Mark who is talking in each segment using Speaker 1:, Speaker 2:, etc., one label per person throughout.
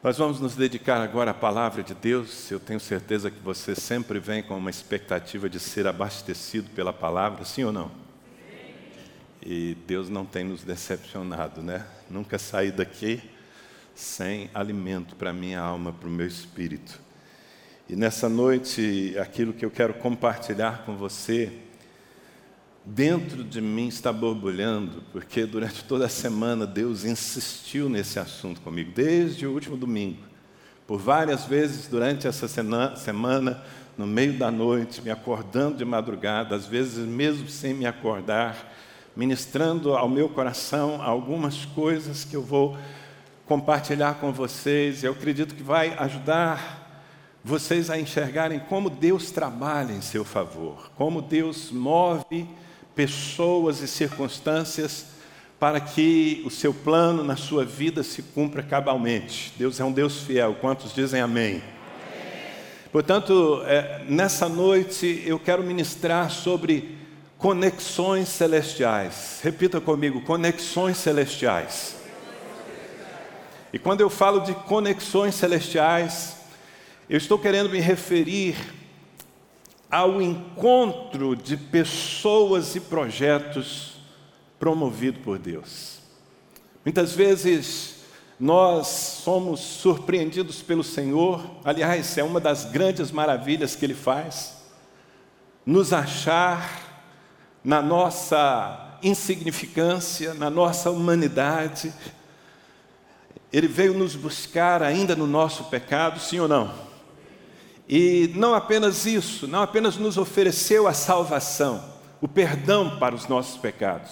Speaker 1: Nós vamos nos dedicar agora à palavra de Deus. Eu tenho certeza que você sempre vem com uma expectativa de ser abastecido pela palavra, sim ou não? E Deus não tem nos decepcionado, né? Nunca saí daqui sem alimento para minha alma, para o meu espírito. E nessa noite, aquilo que eu quero compartilhar com você, dentro de mim está borbulhando, porque durante toda a semana Deus insistiu nesse assunto comigo, desde o último domingo. Por várias vezes durante essa semana, no meio da noite, me acordando de madrugada, às vezes mesmo sem me acordar, ministrando ao meu coração algumas coisas que eu vou compartilhar com vocês. Eu acredito que vai ajudar vocês a enxergarem como Deus trabalha em seu favor, como Deus move pessoas e circunstâncias para que o seu plano na sua vida se cumpra cabalmente. Deus é um Deus fiel. Quantos dizem amém? Portanto, é, nessa noite eu quero ministrar sobre conexões celestiais. Repita comigo: conexões celestiais. E quando eu falo de conexões celestiais, eu estou querendo me referir ao encontro de pessoas e projetos promovido por Deus. Muitas vezes nós somos surpreendidos pelo Senhor, aliás, é uma das grandes maravilhas que Ele faz, nos achar na nossa insignificância, na nossa humanidade. Ele veio nos buscar ainda no nosso pecado, sim ou não? E não apenas isso, não apenas nos ofereceu a salvação, o perdão para os nossos pecados,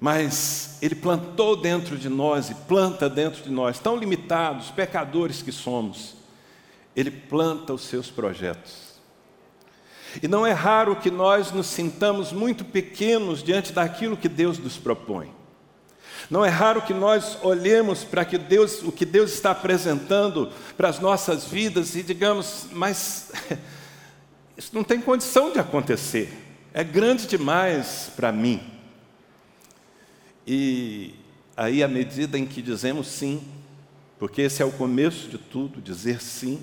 Speaker 1: mas Ele plantou dentro de nós e planta dentro de nós, tão limitados, pecadores que somos, Ele planta os seus projetos. E não é raro que nós nos sintamos muito pequenos diante daquilo que Deus nos propõe. Não é raro que nós olhemos para que Deus, o que Deus está apresentando para as nossas vidas e digamos, mas isso não tem condição de acontecer. É grande demais para mim. E aí, à medida em que dizemos sim, porque esse é o começo de tudo, dizer sim,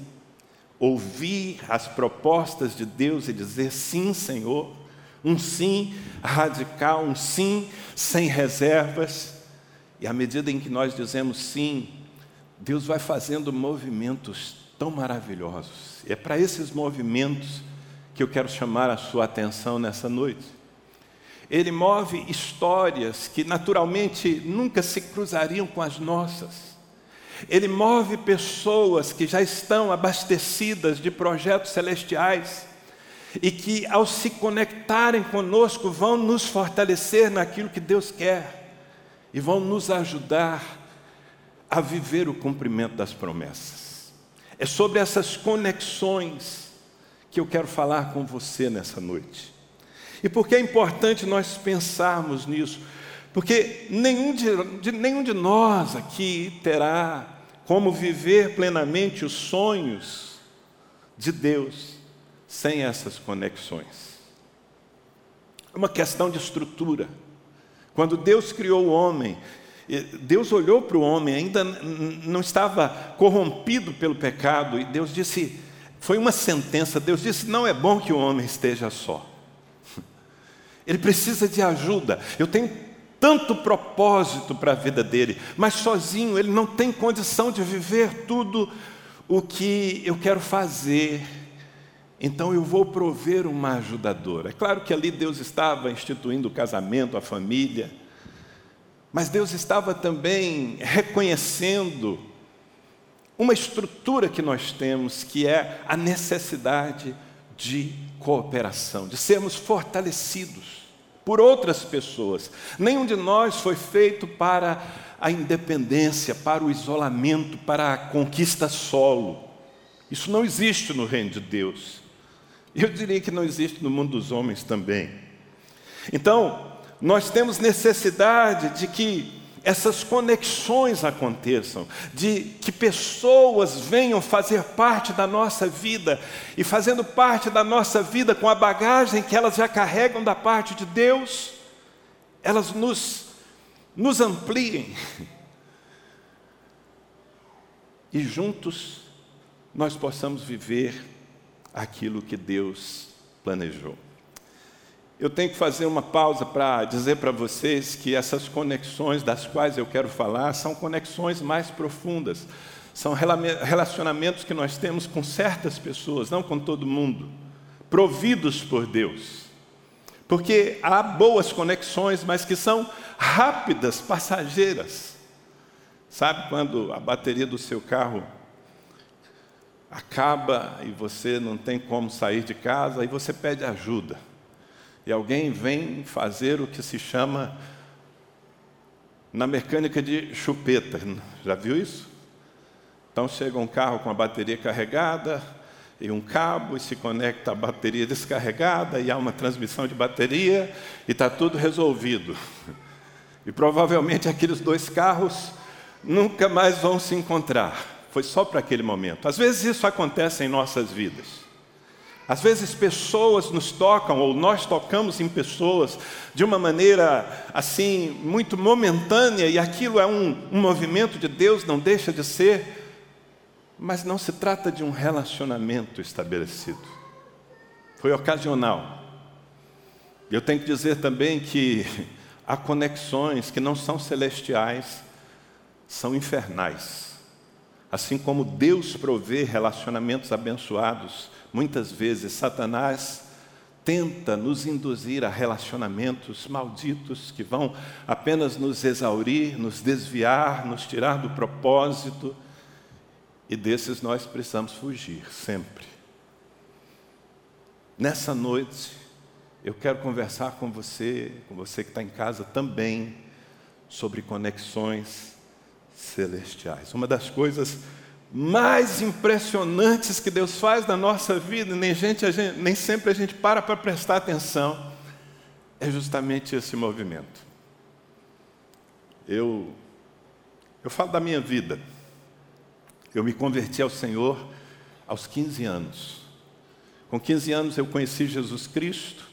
Speaker 1: ouvir as propostas de Deus e dizer sim, Senhor, um sim radical, um sim sem reservas. E à medida em que nós dizemos sim, Deus vai fazendo movimentos tão maravilhosos. E é para esses movimentos que eu quero chamar a sua atenção nessa noite. Ele move histórias que naturalmente nunca se cruzariam com as nossas. Ele move pessoas que já estão abastecidas de projetos celestiais e que, ao se conectarem conosco, vão nos fortalecer naquilo que Deus quer e vão nos ajudar a viver o cumprimento das promessas. É sobre essas conexões que eu quero falar com você nessa noite. E por que é importante nós pensarmos nisso? Porque nenhum de, nenhum de nós aqui terá como viver plenamente os sonhos de Deus sem essas conexões. É uma questão de estrutura. Quando Deus criou o homem, Deus olhou para o homem, ainda não estava corrompido pelo pecado, e Deus disse: foi uma sentença. Deus disse: não é bom que o homem esteja só. Ele precisa de ajuda. Eu tenho tanto propósito para a vida dele, mas sozinho ele não tem condição de viver tudo o que eu quero fazer então eu vou prover uma ajudadora. É claro que ali Deus estava instituindo o casamento, a família, mas Deus estava também reconhecendo uma estrutura que nós temos, que é a necessidade de cooperação, de sermos fortalecidos por outras pessoas. Nenhum de nós foi feito para a independência, para o isolamento, para a conquista solo. Isso não existe no reino de Deus. Eu diria que não existe no mundo dos homens também. Então, nós temos necessidade de que essas conexões aconteçam, de que pessoas venham fazer parte da nossa vida, e fazendo parte da nossa vida com a bagagem que elas já carregam da parte de Deus, elas nos, nos ampliem. e juntos nós possamos viver aquilo que Deus planejou. Eu tenho que fazer uma pausa para dizer para vocês que essas conexões das quais eu quero falar são conexões mais profundas, são relacionamentos que nós temos com certas pessoas, não com todo mundo, providos por Deus. Porque há boas conexões, mas que são rápidas, passageiras. Sabe quando a bateria do seu carro acaba e você não tem como sair de casa, e você pede ajuda. E alguém vem fazer o que se chama na mecânica de chupeta. Já viu isso? Então chega um carro com a bateria carregada e um cabo e se conecta à bateria descarregada e há uma transmissão de bateria e está tudo resolvido. E provavelmente aqueles dois carros nunca mais vão se encontrar. Foi só para aquele momento. Às vezes isso acontece em nossas vidas. Às vezes pessoas nos tocam ou nós tocamos em pessoas de uma maneira assim muito momentânea e aquilo é um, um movimento de Deus, não deixa de ser mas não se trata de um relacionamento estabelecido. Foi ocasional. Eu tenho que dizer também que há conexões que não são celestiais, são infernais. Assim como Deus provê relacionamentos abençoados, muitas vezes Satanás tenta nos induzir a relacionamentos malditos que vão apenas nos exaurir, nos desviar, nos tirar do propósito e desses nós precisamos fugir sempre. Nessa noite, eu quero conversar com você, com você que está em casa também, sobre conexões celestiais. Uma das coisas mais impressionantes que Deus faz na nossa vida, nem, gente, gente, nem sempre a gente para para prestar atenção, é justamente esse movimento. Eu, eu falo da minha vida. Eu me converti ao Senhor aos 15 anos. Com 15 anos eu conheci Jesus Cristo,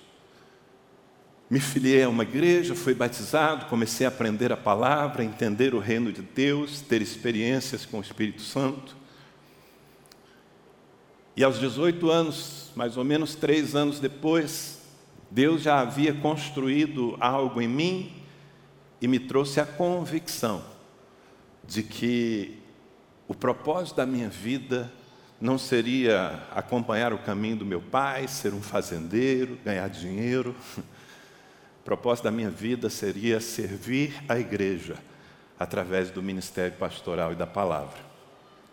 Speaker 1: me filiei a uma igreja, fui batizado, comecei a aprender a palavra, entender o reino de Deus, ter experiências com o Espírito Santo. E aos 18 anos, mais ou menos três anos depois, Deus já havia construído algo em mim e me trouxe a convicção de que o propósito da minha vida não seria acompanhar o caminho do meu pai, ser um fazendeiro, ganhar dinheiro. O propósito da minha vida seria servir a igreja através do ministério pastoral e da palavra.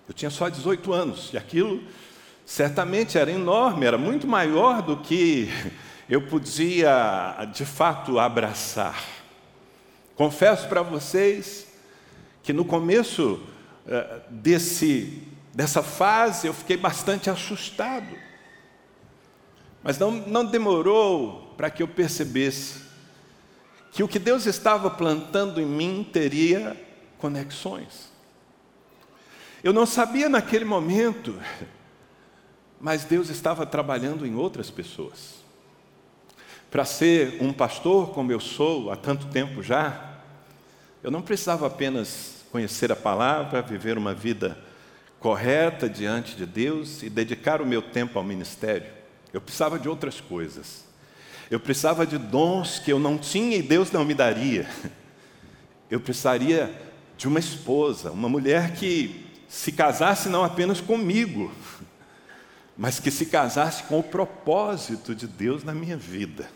Speaker 1: Eu tinha só 18 anos e aquilo certamente era enorme, era muito maior do que eu podia de fato abraçar. Confesso para vocês que no começo eh, desse, dessa fase, eu fiquei bastante assustado. Mas não, não demorou para que eu percebesse que o que Deus estava plantando em mim teria conexões. Eu não sabia naquele momento, mas Deus estava trabalhando em outras pessoas. Para ser um pastor como eu sou há tanto tempo já, eu não precisava apenas conhecer a palavra, viver uma vida correta diante de Deus e dedicar o meu tempo ao ministério. Eu precisava de outras coisas. Eu precisava de dons que eu não tinha e Deus não me daria. Eu precisaria de uma esposa, uma mulher que se casasse não apenas comigo, mas que se casasse com o propósito de Deus na minha vida.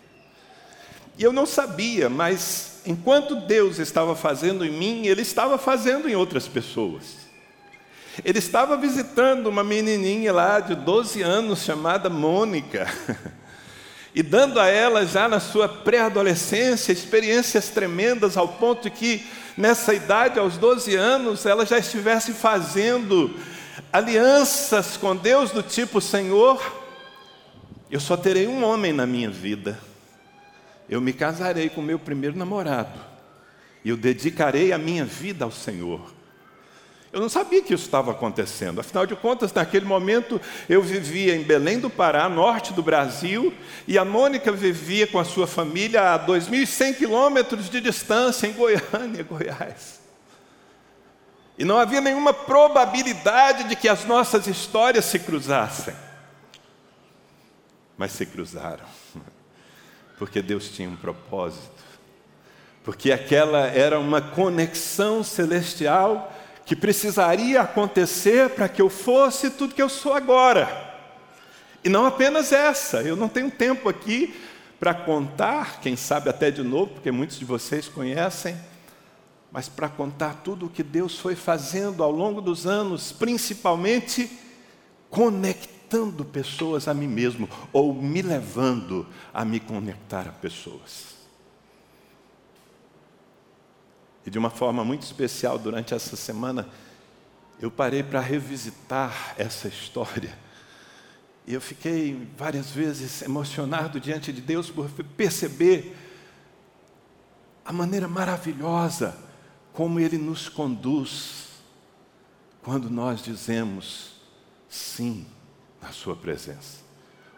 Speaker 1: E eu não sabia, mas enquanto Deus estava fazendo em mim, Ele estava fazendo em outras pessoas. Ele estava visitando uma menininha lá de 12 anos chamada Mônica, e dando a ela, já na sua pré-adolescência, experiências tremendas, ao ponto de que, nessa idade, aos 12 anos, ela já estivesse fazendo alianças com Deus do tipo: Senhor, eu só terei um homem na minha vida eu me casarei com meu primeiro namorado e eu dedicarei a minha vida ao Senhor. Eu não sabia que isso estava acontecendo. Afinal de contas, naquele momento eu vivia em Belém do Pará, norte do Brasil, e a Mônica vivia com a sua família a 2.100 quilômetros de distância em Goiânia, Goiás. E não havia nenhuma probabilidade de que as nossas histórias se cruzassem. Mas se cruzaram. Porque Deus tinha um propósito. Porque aquela era uma conexão celestial que precisaria acontecer para que eu fosse tudo que eu sou agora. E não apenas essa, eu não tenho tempo aqui para contar, quem sabe até de novo, porque muitos de vocês conhecem, mas para contar tudo o que Deus foi fazendo ao longo dos anos, principalmente conectando pessoas a mim mesmo, ou me levando a me conectar a pessoas. E de uma forma muito especial, durante essa semana, eu parei para revisitar essa história e eu fiquei várias vezes emocionado diante de Deus por perceber a maneira maravilhosa como Ele nos conduz quando nós dizemos sim na Sua presença.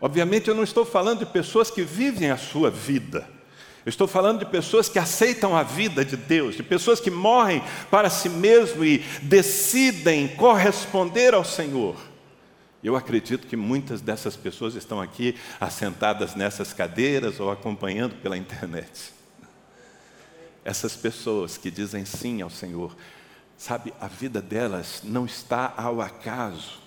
Speaker 1: Obviamente, eu não estou falando de pessoas que vivem a sua vida. Eu estou falando de pessoas que aceitam a vida de Deus, de pessoas que morrem para si mesmo e decidem corresponder ao Senhor. Eu acredito que muitas dessas pessoas estão aqui assentadas nessas cadeiras ou acompanhando pela internet. Essas pessoas que dizem sim ao Senhor, sabe, a vida delas não está ao acaso.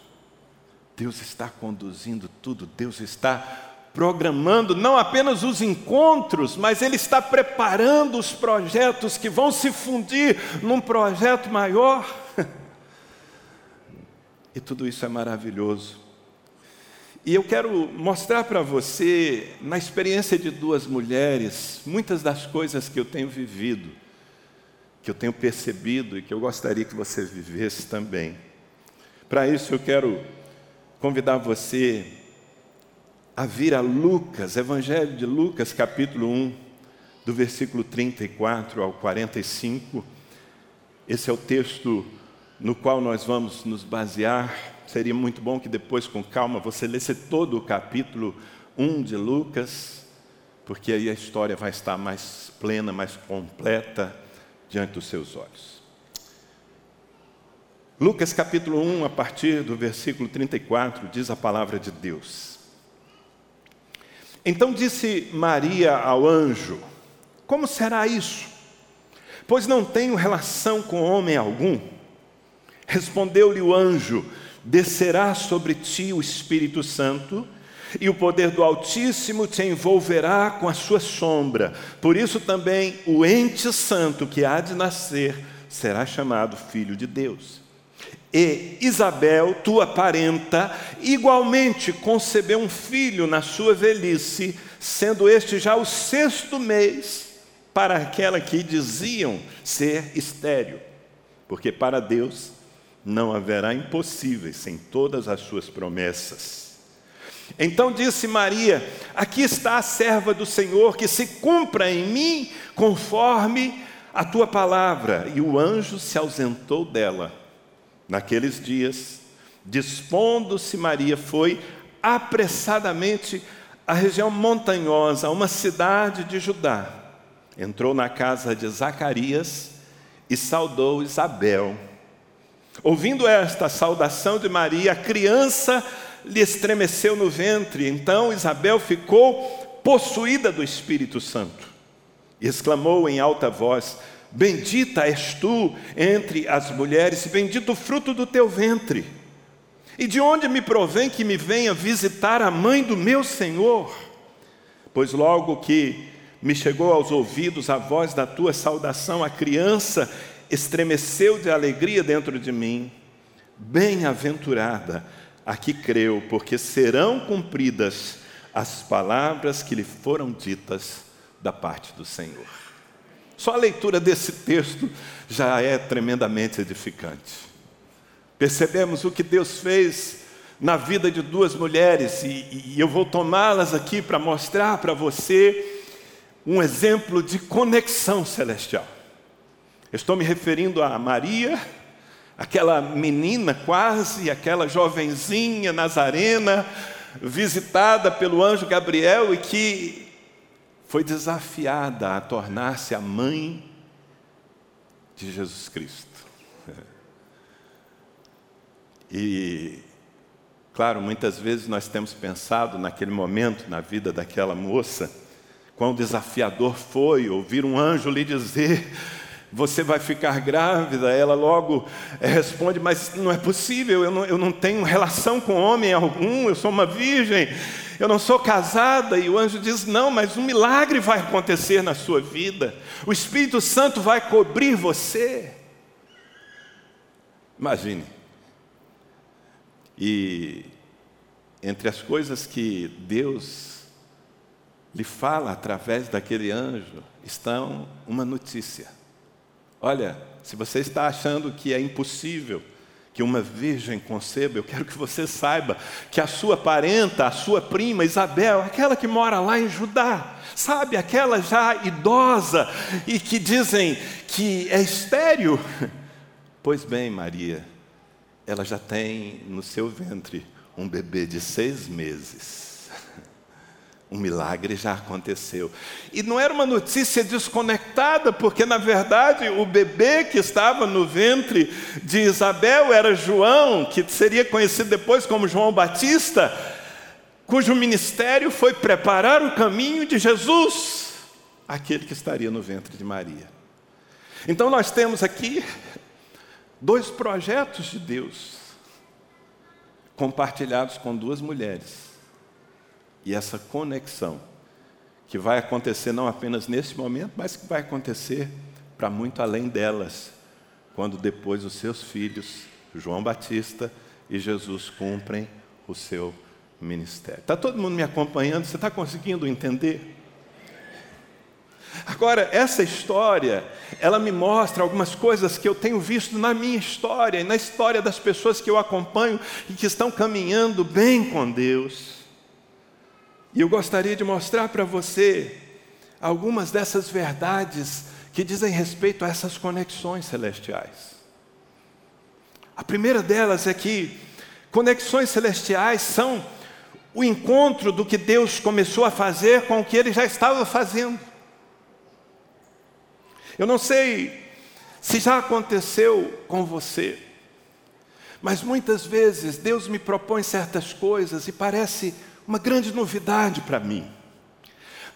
Speaker 1: Deus está conduzindo tudo, Deus está programando não apenas os encontros, mas Ele está preparando os projetos que vão se fundir num projeto maior. E tudo isso é maravilhoso. E eu quero mostrar para você, na experiência de duas mulheres, muitas das coisas que eu tenho vivido, que eu tenho percebido e que eu gostaria que você vivesse também. Para isso eu quero convidar você a vir a Lucas, Evangelho de Lucas, capítulo 1, do versículo 34 ao 45. Esse é o texto no qual nós vamos nos basear. Seria muito bom que depois, com calma, você lesse todo o capítulo 1 de Lucas, porque aí a história vai estar mais plena, mais completa diante dos seus olhos. Lucas capítulo 1, a partir do versículo 34, diz a palavra de Deus. Então disse Maria ao anjo: Como será isso? Pois não tenho relação com homem algum. Respondeu-lhe o anjo: Descerá sobre ti o Espírito Santo, e o poder do Altíssimo te envolverá com a sua sombra. Por isso também o ente santo que há de nascer será chamado filho de Deus. E Isabel, tua parenta, igualmente concebeu um filho na sua velhice, sendo este já o sexto mês para aquela que diziam ser estéril, porque para Deus não haverá impossíveis em todas as suas promessas. Então disse Maria: Aqui está a serva do Senhor, que se cumpra em mim conforme a tua palavra. E o anjo se ausentou dela. Naqueles dias, dispondo-se Maria, foi apressadamente à região montanhosa, a uma cidade de Judá. Entrou na casa de Zacarias e saudou Isabel. Ouvindo esta saudação de Maria, a criança lhe estremeceu no ventre. Então Isabel ficou possuída do Espírito Santo e exclamou em alta voz: Bendita és tu entre as mulheres, e bendito o fruto do teu ventre. E de onde me provém que me venha visitar a mãe do meu Senhor? Pois logo que me chegou aos ouvidos a voz da tua saudação, a criança estremeceu de alegria dentro de mim. Bem-aventurada a que creu, porque serão cumpridas as palavras que lhe foram ditas da parte do Senhor. Só a leitura desse texto já é tremendamente edificante. Percebemos o que Deus fez na vida de duas mulheres, e, e eu vou tomá-las aqui para mostrar para você um exemplo de conexão celestial. Estou me referindo a Maria, aquela menina quase, aquela jovenzinha nazarena, visitada pelo anjo Gabriel e que foi desafiada a tornar-se a mãe de Jesus Cristo. E, claro, muitas vezes nós temos pensado naquele momento na vida daquela moça, quão desafiador foi ouvir um anjo lhe dizer: Você vai ficar grávida. Ela logo eh, responde: Mas não é possível, eu não, eu não tenho relação com homem algum, eu sou uma virgem, eu não sou casada. E o anjo diz: Não, mas um milagre vai acontecer na sua vida, o Espírito Santo vai cobrir você. Imagine. E entre as coisas que Deus lhe fala através daquele anjo, estão uma notícia. Olha, se você está achando que é impossível que uma virgem conceba, eu quero que você saiba que a sua parenta, a sua prima Isabel, aquela que mora lá em Judá, sabe, aquela já idosa e que dizem que é estéril, Pois bem, Maria, ela já tem no seu ventre um bebê de seis meses. Um milagre já aconteceu. E não era uma notícia desconectada, porque na verdade o bebê que estava no ventre de Isabel era João, que seria conhecido depois como João Batista, cujo ministério foi preparar o caminho de Jesus, aquele que estaria no ventre de Maria. Então nós temos aqui dois projetos de Deus compartilhados com duas mulheres. E essa conexão que vai acontecer não apenas nesse momento, mas que vai acontecer para muito além delas, quando depois os seus filhos, João Batista e Jesus, cumprem o seu ministério. Está todo mundo me acompanhando? Você está conseguindo entender? Agora, essa história, ela me mostra algumas coisas que eu tenho visto na minha história e na história das pessoas que eu acompanho e que estão caminhando bem com Deus. E eu gostaria de mostrar para você algumas dessas verdades que dizem respeito a essas conexões celestiais. A primeira delas é que conexões celestiais são o encontro do que Deus começou a fazer com o que ele já estava fazendo. Eu não sei se já aconteceu com você, mas muitas vezes Deus me propõe certas coisas e parece uma grande novidade para mim.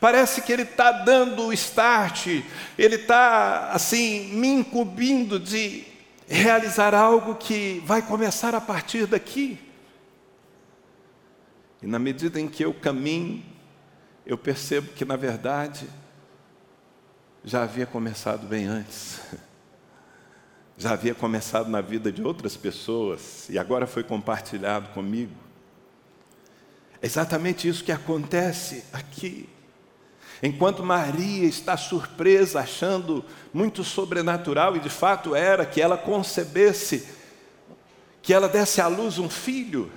Speaker 1: Parece que Ele está dando o start, Ele está, assim, me incumbindo de realizar algo que vai começar a partir daqui. E na medida em que eu caminho, eu percebo que, na verdade, já havia começado bem antes. Já havia começado na vida de outras pessoas e agora foi compartilhado comigo. É exatamente isso que acontece aqui. Enquanto Maria está surpresa, achando muito sobrenatural, e de fato era, que ela concebesse, que ela desse à luz um filho.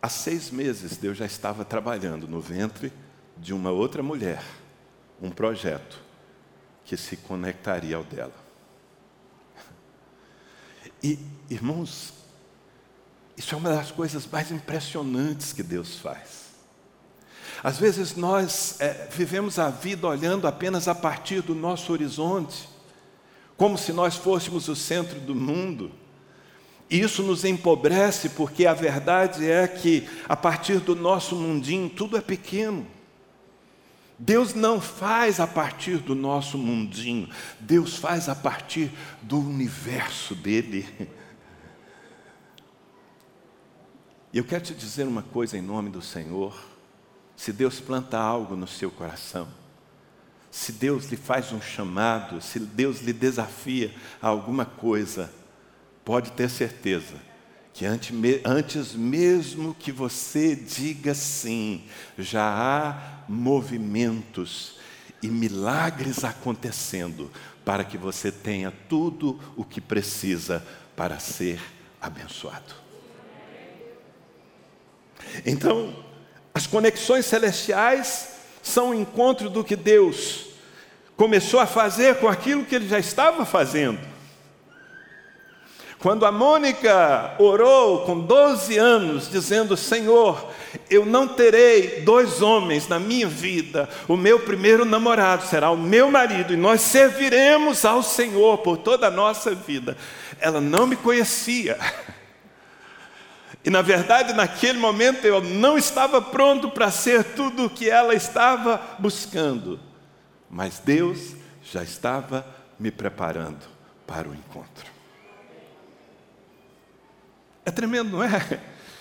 Speaker 1: Há seis meses Deus já estava trabalhando no ventre de uma outra mulher um projeto que se conectaria ao dela. E, irmãos, isso é uma das coisas mais impressionantes que Deus faz. Às vezes nós é, vivemos a vida olhando apenas a partir do nosso horizonte, como se nós fôssemos o centro do mundo. E isso nos empobrece, porque a verdade é que, a partir do nosso mundinho, tudo é pequeno. Deus não faz a partir do nosso mundinho, Deus faz a partir do universo dele. E eu quero te dizer uma coisa em nome do Senhor: se Deus planta algo no seu coração, se Deus lhe faz um chamado, se Deus lhe desafia a alguma coisa, pode ter certeza que antes mesmo que você diga sim, já há movimentos e milagres acontecendo para que você tenha tudo o que precisa para ser abençoado. Então, as conexões celestiais são o encontro do que Deus começou a fazer com aquilo que ele já estava fazendo. Quando a Mônica orou com 12 anos, dizendo: Senhor, eu não terei dois homens na minha vida, o meu primeiro namorado será o meu marido, e nós serviremos ao Senhor por toda a nossa vida. Ela não me conhecia. E na verdade, naquele momento eu não estava pronto para ser tudo o que ela estava buscando, mas Deus já estava me preparando para o encontro. É tremendo, não é?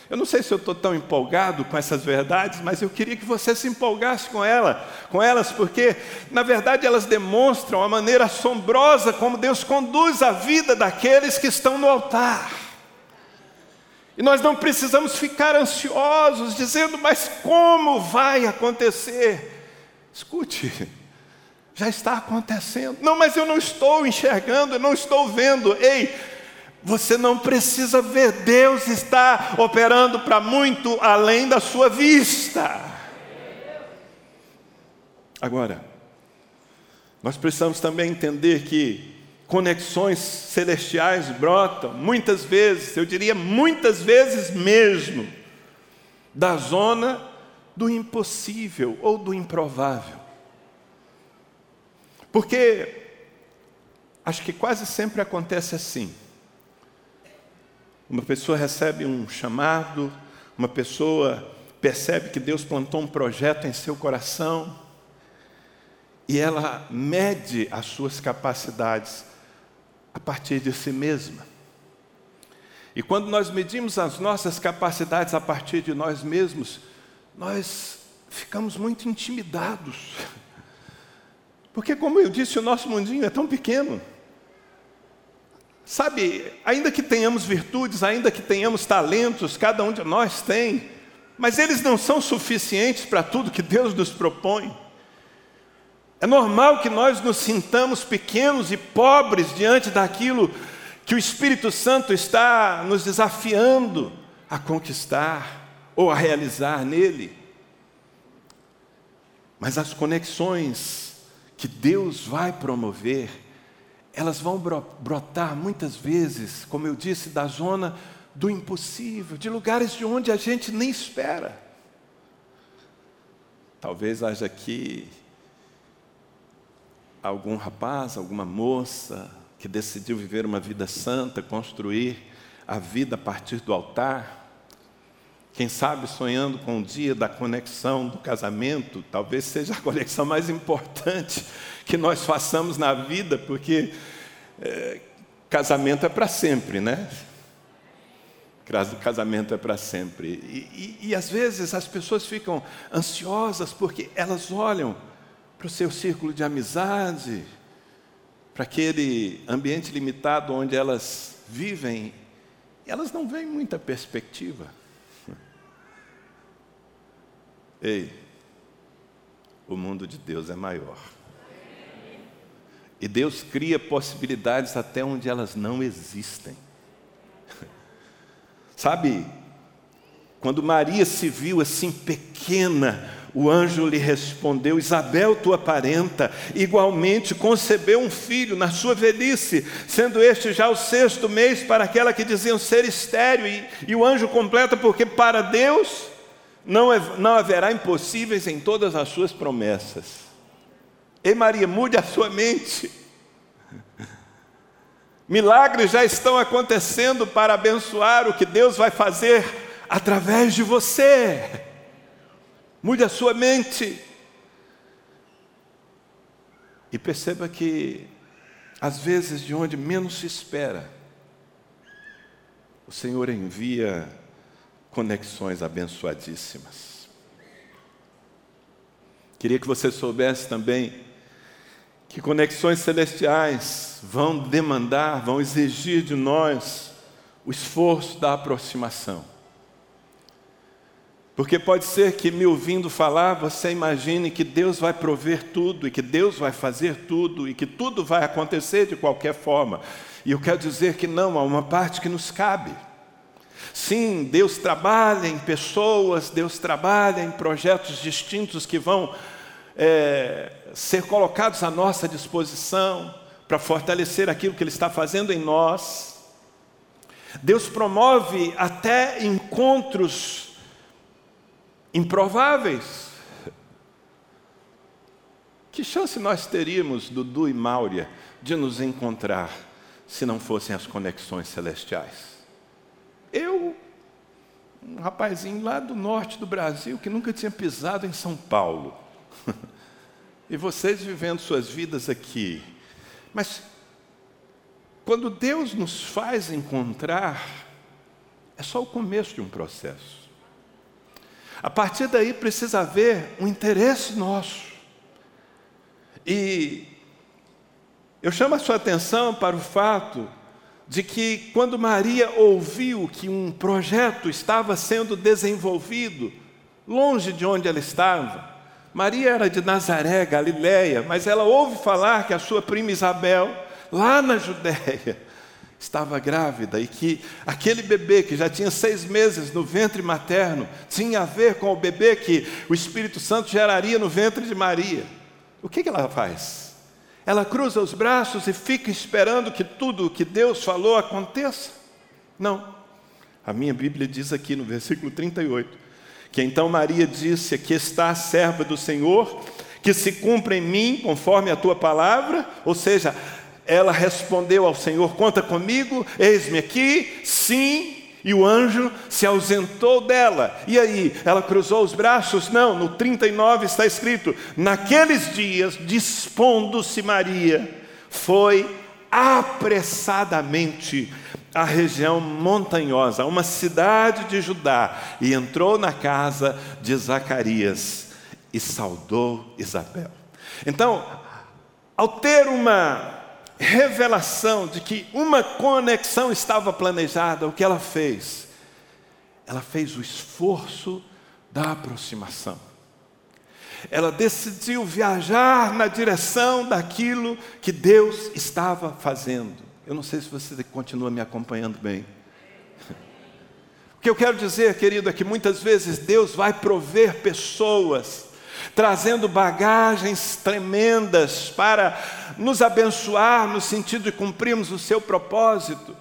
Speaker 1: Eu não sei se eu estou tão empolgado com essas verdades, mas eu queria que você se empolgasse com ela, com elas, porque na verdade elas demonstram a maneira assombrosa como Deus conduz a vida daqueles que estão no altar. E nós não precisamos ficar ansiosos, dizendo, mas como vai acontecer? Escute, já está acontecendo. Não, mas eu não estou enxergando, eu não estou vendo. Ei, você não precisa ver, Deus está operando para muito além da sua vista. Agora, nós precisamos também entender que conexões celestiais brotam, muitas vezes, eu diria muitas vezes mesmo, da zona do impossível ou do improvável. Porque acho que quase sempre acontece assim. Uma pessoa recebe um chamado, uma pessoa percebe que Deus plantou um projeto em seu coração e ela mede as suas capacidades a partir de si mesma. E quando nós medimos as nossas capacidades a partir de nós mesmos, nós ficamos muito intimidados. Porque, como eu disse, o nosso mundinho é tão pequeno. Sabe, ainda que tenhamos virtudes, ainda que tenhamos talentos, cada um de nós tem, mas eles não são suficientes para tudo que Deus nos propõe. É normal que nós nos sintamos pequenos e pobres diante daquilo que o Espírito Santo está nos desafiando a conquistar ou a realizar nele. Mas as conexões que Deus vai promover, elas vão brotar muitas vezes, como eu disse, da zona do impossível, de lugares de onde a gente nem espera. Talvez haja aqui algum rapaz, alguma moça que decidiu viver uma vida santa, construir a vida a partir do altar. Quem sabe sonhando com o dia da conexão do casamento, talvez seja a conexão mais importante que nós façamos na vida, porque é, casamento é para sempre, né? Casamento é para sempre. E, e, e às vezes as pessoas ficam ansiosas porque elas olham para o seu círculo de amizade, para aquele ambiente limitado onde elas vivem, elas não veem muita perspectiva. Ei, o mundo de Deus é maior. E Deus cria possibilidades até onde elas não existem. Sabe, quando Maria se viu assim pequena, o anjo lhe respondeu: Isabel, tua parenta, igualmente concebeu um filho na sua velhice, sendo este já o sexto mês para aquela que diziam ser estéreo. E, e o anjo completa, porque para Deus não, é, não haverá impossíveis em todas as suas promessas. Ei Maria, mude a sua mente. Milagres já estão acontecendo para abençoar o que Deus vai fazer através de você. Mude a sua mente. E perceba que, às vezes, de onde menos se espera, o Senhor envia conexões abençoadíssimas. Queria que você soubesse também que conexões celestiais vão demandar, vão exigir de nós o esforço da aproximação. Porque pode ser que me ouvindo falar, você imagine que Deus vai prover tudo e que Deus vai fazer tudo e que tudo vai acontecer de qualquer forma. E eu quero dizer que não, há uma parte que nos cabe. Sim, Deus trabalha em pessoas, Deus trabalha em projetos distintos que vão é, ser colocados à nossa disposição para fortalecer aquilo que Ele está fazendo em nós. Deus promove até encontros improváveis. Que chance nós teríamos, Dudu e Máurea, de nos encontrar se não fossem as conexões celestiais? Eu, um rapazinho lá do norte do Brasil que nunca tinha pisado em São Paulo, e vocês vivendo suas vidas aqui, mas quando Deus nos faz encontrar, é só o começo de um processo. A partir daí precisa haver um interesse nosso. E eu chamo a sua atenção para o fato de que quando Maria ouviu que um projeto estava sendo desenvolvido longe de onde ela estava, Maria era de Nazaré, Galiléia, mas ela ouve falar que a sua prima Isabel lá na Judéia, estava grávida e que aquele bebê que já tinha seis meses no ventre materno tinha a ver com o bebê que o Espírito Santo geraria no ventre de Maria. O que, ela faz? Ela cruza os braços e fica esperando que tudo o que Deus falou aconteça? Não. A minha Bíblia diz aqui no versículo 38 que então Maria disse: Aqui está a serva do Senhor, que se cumpra em mim conforme a tua palavra, ou seja, ela respondeu ao Senhor: Conta comigo, eis-me aqui, sim. E o anjo se ausentou dela. E aí, ela cruzou os braços? Não, no 39 está escrito: Naqueles dias, dispondo-se Maria, foi apressadamente à região montanhosa, a uma cidade de Judá, e entrou na casa de Zacarias e saudou Isabel. Então, ao ter uma revelação de que uma conexão estava planejada, o que ela fez? Ela fez o esforço da aproximação. Ela decidiu viajar na direção daquilo que Deus estava fazendo. Eu não sei se você continua me acompanhando bem. O que eu quero dizer, querido, é que muitas vezes Deus vai prover pessoas trazendo bagagens tremendas para nos abençoar no sentido de cumprirmos o seu propósito.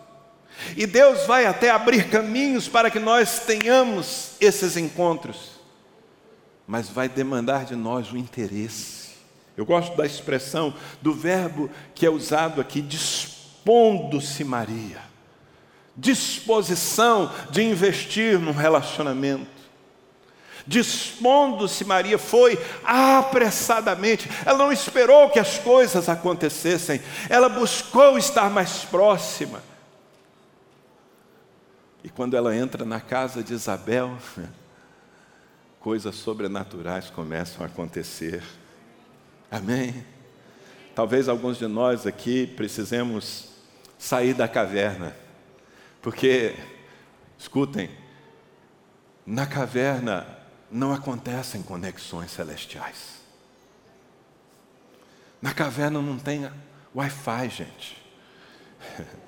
Speaker 1: E Deus vai até abrir caminhos para que nós tenhamos esses encontros, mas vai demandar de nós o interesse. Eu gosto da expressão, do verbo que é usado aqui, dispondo-se Maria, disposição de investir num relacionamento dispondo-se Maria, foi apressadamente, ela não esperou que as coisas acontecessem, ela buscou estar mais próxima. E quando ela entra na casa de Isabel, coisas sobrenaturais começam a acontecer. Amém? Talvez alguns de nós aqui precisemos sair da caverna, porque, escutem, na caverna não acontecem conexões celestiais. Na caverna não tem Wi-Fi, gente.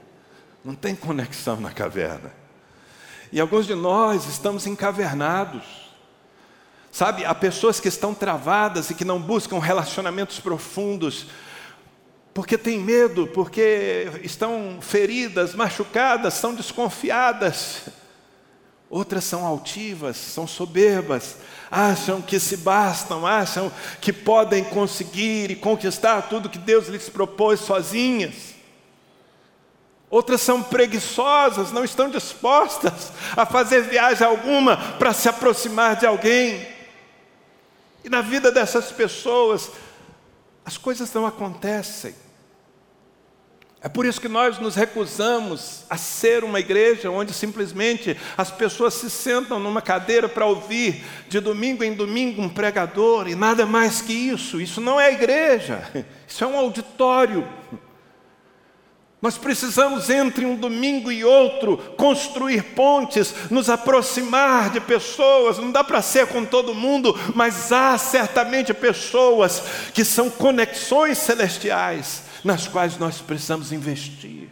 Speaker 1: Não tem conexão na caverna. E alguns de nós estamos encavernados. Sabe, há pessoas que estão travadas e que não buscam relacionamentos profundos, porque têm medo, porque estão feridas, machucadas, são desconfiadas. Outras são altivas, são soberbas, acham que se bastam, acham que podem conseguir e conquistar tudo que Deus lhes propôs sozinhas. Outras são preguiçosas, não estão dispostas a fazer viagem alguma para se aproximar de alguém. E na vida dessas pessoas, as coisas não acontecem. É por isso que nós nos recusamos a ser uma igreja onde simplesmente as pessoas se sentam numa cadeira para ouvir de domingo em domingo um pregador e nada mais que isso. Isso não é igreja, isso é um auditório. Nós precisamos, entre um domingo e outro, construir pontes, nos aproximar de pessoas. Não dá para ser com todo mundo, mas há certamente pessoas que são conexões celestiais nas quais nós precisamos investir.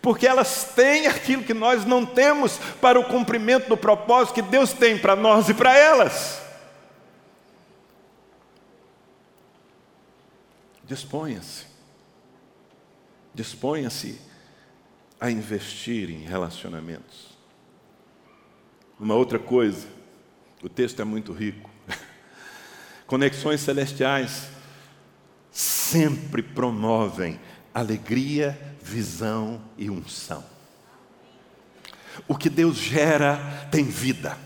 Speaker 1: Porque elas têm aquilo que nós não temos para o cumprimento do propósito que Deus tem para nós e para elas. Disponha-se. Disponha-se a investir em relacionamentos. Uma outra coisa, o texto é muito rico. Conexões celestiais sempre promovem alegria, visão e unção. O que Deus gera tem vida.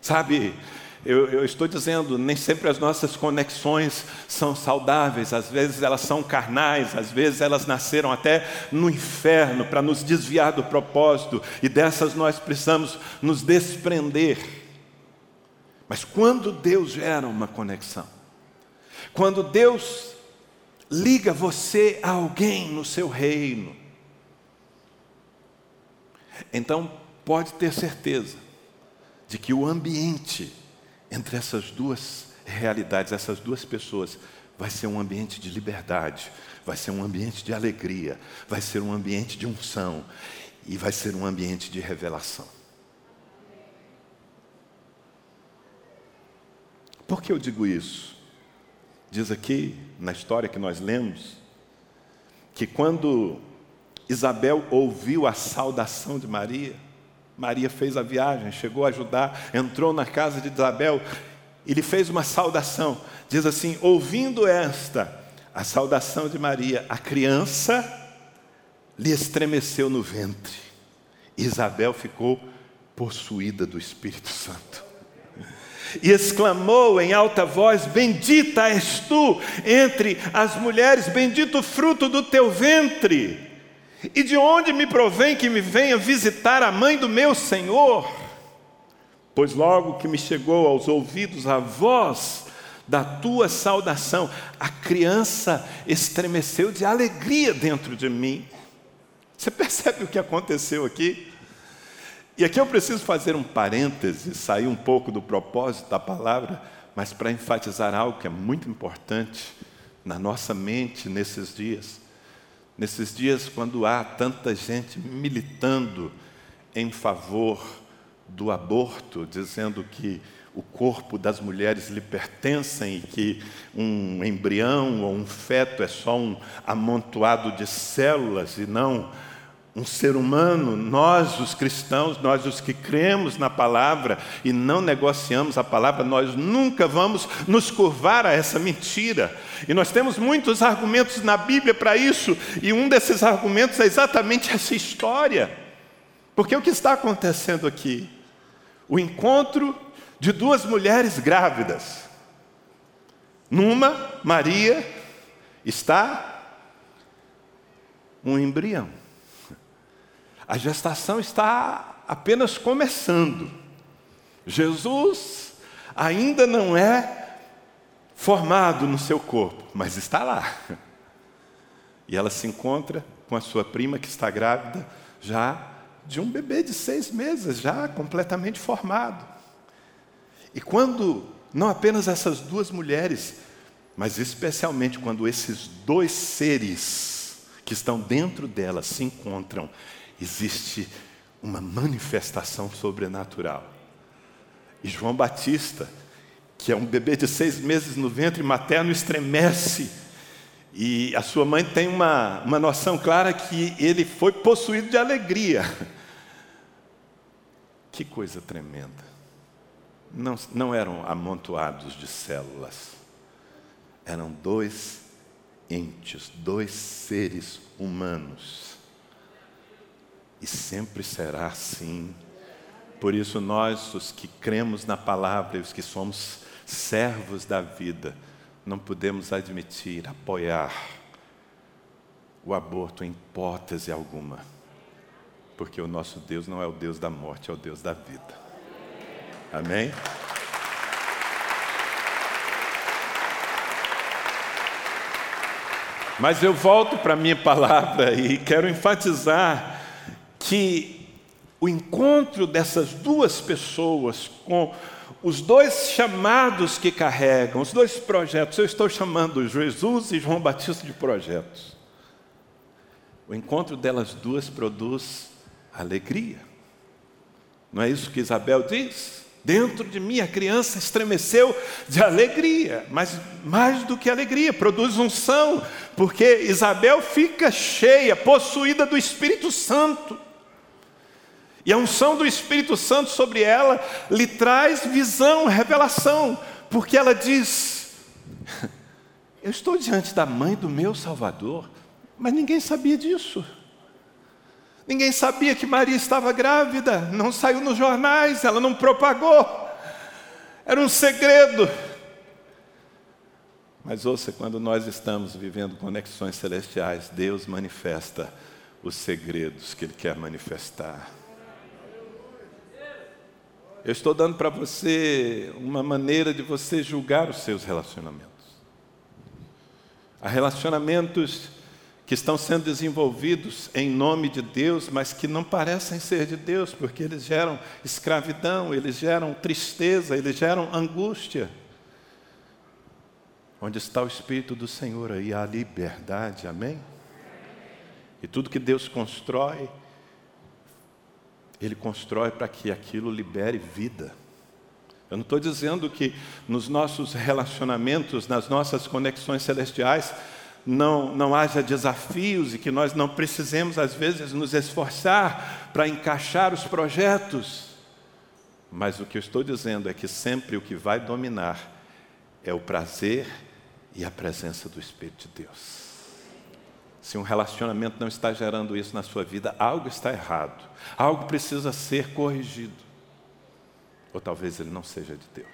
Speaker 1: Sabe, eu, eu, estou dizendo, nem sempre as nossas conexões são saudáveis, às vezes elas são carnais, às vezes elas nasceram até no inferno para nos desviar do propósito, e dessas nós precisamos nos desprender. Mas quando Deus gera uma conexão, quando Deus liga você a alguém no seu reino, então pode ter certeza de que o ambiente entre essas duas realidades, essas duas pessoas, vai ser um ambiente de liberdade, vai ser um ambiente de alegria, vai ser um ambiente de unção e vai ser um ambiente de revelação. Por que eu digo isso? Diz aqui na história que nós lemos que quando Isabel ouviu a saudação de Maria, Maria fez a viagem, chegou a ajudar, entrou na casa de Isabel, ele fez uma saudação. Diz assim: ouvindo esta, a saudação de Maria, a criança lhe estremeceu no ventre. Isabel ficou possuída do Espírito Santo. E exclamou em alta voz: Bendita és tu entre as mulheres, bendito o fruto do teu ventre. E de onde me provém que me venha visitar a mãe do meu Senhor? Pois logo que me chegou aos ouvidos a voz da tua saudação, a criança estremeceu de alegria dentro de mim. Você percebe o que aconteceu aqui? E aqui eu preciso fazer um parêntese, sair um pouco do propósito da palavra, mas para enfatizar algo que é muito importante na nossa mente nesses dias. Nesses dias, quando há tanta gente militando em favor do aborto, dizendo que o corpo das mulheres lhe pertencem e que um embrião ou um feto é só um amontoado de células e não um ser humano, nós os cristãos, nós os que cremos na palavra e não negociamos a palavra, nós nunca vamos nos curvar a essa mentira. E nós temos muitos argumentos na Bíblia para isso, e um desses argumentos é exatamente essa história. Porque o que está acontecendo aqui? O encontro de duas mulheres grávidas. Numa, Maria, está um embrião. A gestação está apenas começando. Jesus ainda não é formado no seu corpo, mas está lá. E ela se encontra com a sua prima que está grávida já de um bebê de seis meses, já completamente formado. E quando não apenas essas duas mulheres, mas especialmente quando esses dois seres que estão dentro dela se encontram existe uma manifestação sobrenatural. E João Batista, que é um bebê de seis meses no ventre materno, estremece. E a sua mãe tem uma, uma noção clara que ele foi possuído de alegria. Que coisa tremenda. Não, não eram amontoados de células, eram dois entes, dois seres humanos e sempre será assim. Por isso, nós, os que cremos na palavra e os que somos servos da vida, não podemos admitir, apoiar o aborto em hipótese alguma, porque o nosso Deus não é o Deus da morte, é o Deus da vida. Amém? Mas eu volto para a minha palavra e quero enfatizar que o encontro dessas duas pessoas com os dois chamados que carregam, os dois projetos, eu estou chamando Jesus e João Batista de projetos. O encontro delas duas produz alegria. Não é isso que Isabel diz? Dentro de mim a criança estremeceu de alegria, mas mais do que alegria, produz unção, porque Isabel fica cheia, possuída do Espírito Santo. E a unção do Espírito Santo sobre ela lhe traz visão, revelação, porque ela diz: Eu estou diante da mãe do meu Salvador, mas ninguém sabia disso. Ninguém sabia que Maria estava grávida, não saiu nos jornais, ela não propagou. Era um segredo. Mas ouça, quando nós estamos vivendo conexões celestiais, Deus manifesta os segredos que Ele quer manifestar. Eu estou dando para você uma maneira de você julgar os seus relacionamentos. Há relacionamentos que estão sendo desenvolvidos em nome de Deus, mas que não parecem ser de Deus, porque eles geram escravidão, eles geram tristeza, eles geram angústia. Onde está o Espírito do Senhor aí há liberdade, amém? E tudo que Deus constrói, Ele constrói para que aquilo libere vida. Eu não estou dizendo que nos nossos relacionamentos, nas nossas conexões celestiais, não, não haja desafios e que nós não precisemos, às vezes, nos esforçar para encaixar os projetos. Mas o que eu estou dizendo é que sempre o que vai dominar é o prazer e a presença do Espírito de Deus. Se um relacionamento não está gerando isso na sua vida, algo está errado, algo precisa ser corrigido. Ou talvez ele não seja de Deus.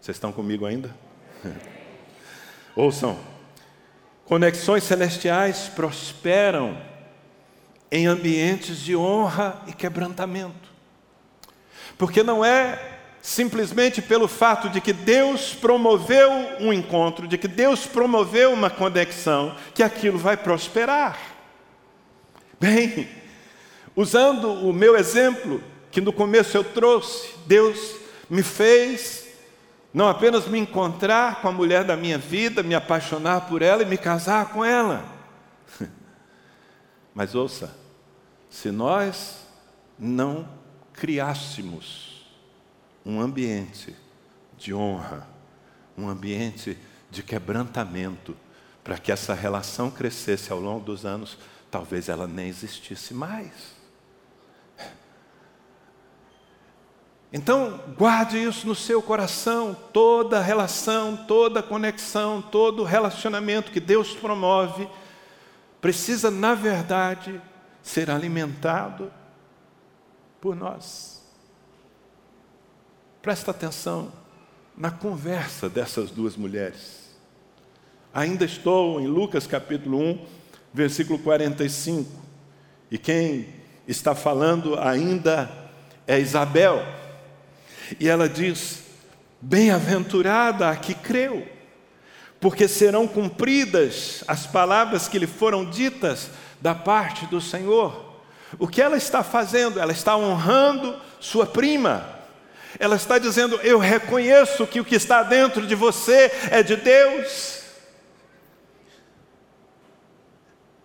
Speaker 1: Vocês estão comigo ainda? Ouçam, conexões celestiais prosperam em ambientes de honra e quebrantamento. Porque não é simplesmente pelo fato de que Deus promoveu um encontro, de que Deus promoveu uma conexão, que aquilo vai prosperar. Bem, usando o meu exemplo, que no começo eu trouxe, Deus me fez não apenas me encontrar com a mulher da minha vida, me apaixonar por ela e me casar com ela. Mas ouça, se nós não criássemos um ambiente de honra, um ambiente de quebrantamento, para que essa relação crescesse ao longo dos anos, talvez ela nem existisse mais. Então, guarde isso no seu coração, toda relação, toda conexão, todo relacionamento que Deus promove, precisa, na verdade, ser alimentado por nós. Presta atenção na conversa dessas duas mulheres. Ainda estou em Lucas capítulo 1, versículo 45, e quem está falando ainda é Isabel. E ela diz: Bem-aventurada a que creu, porque serão cumpridas as palavras que lhe foram ditas da parte do Senhor. O que ela está fazendo? Ela está honrando sua prima. Ela está dizendo: Eu reconheço que o que está dentro de você é de Deus.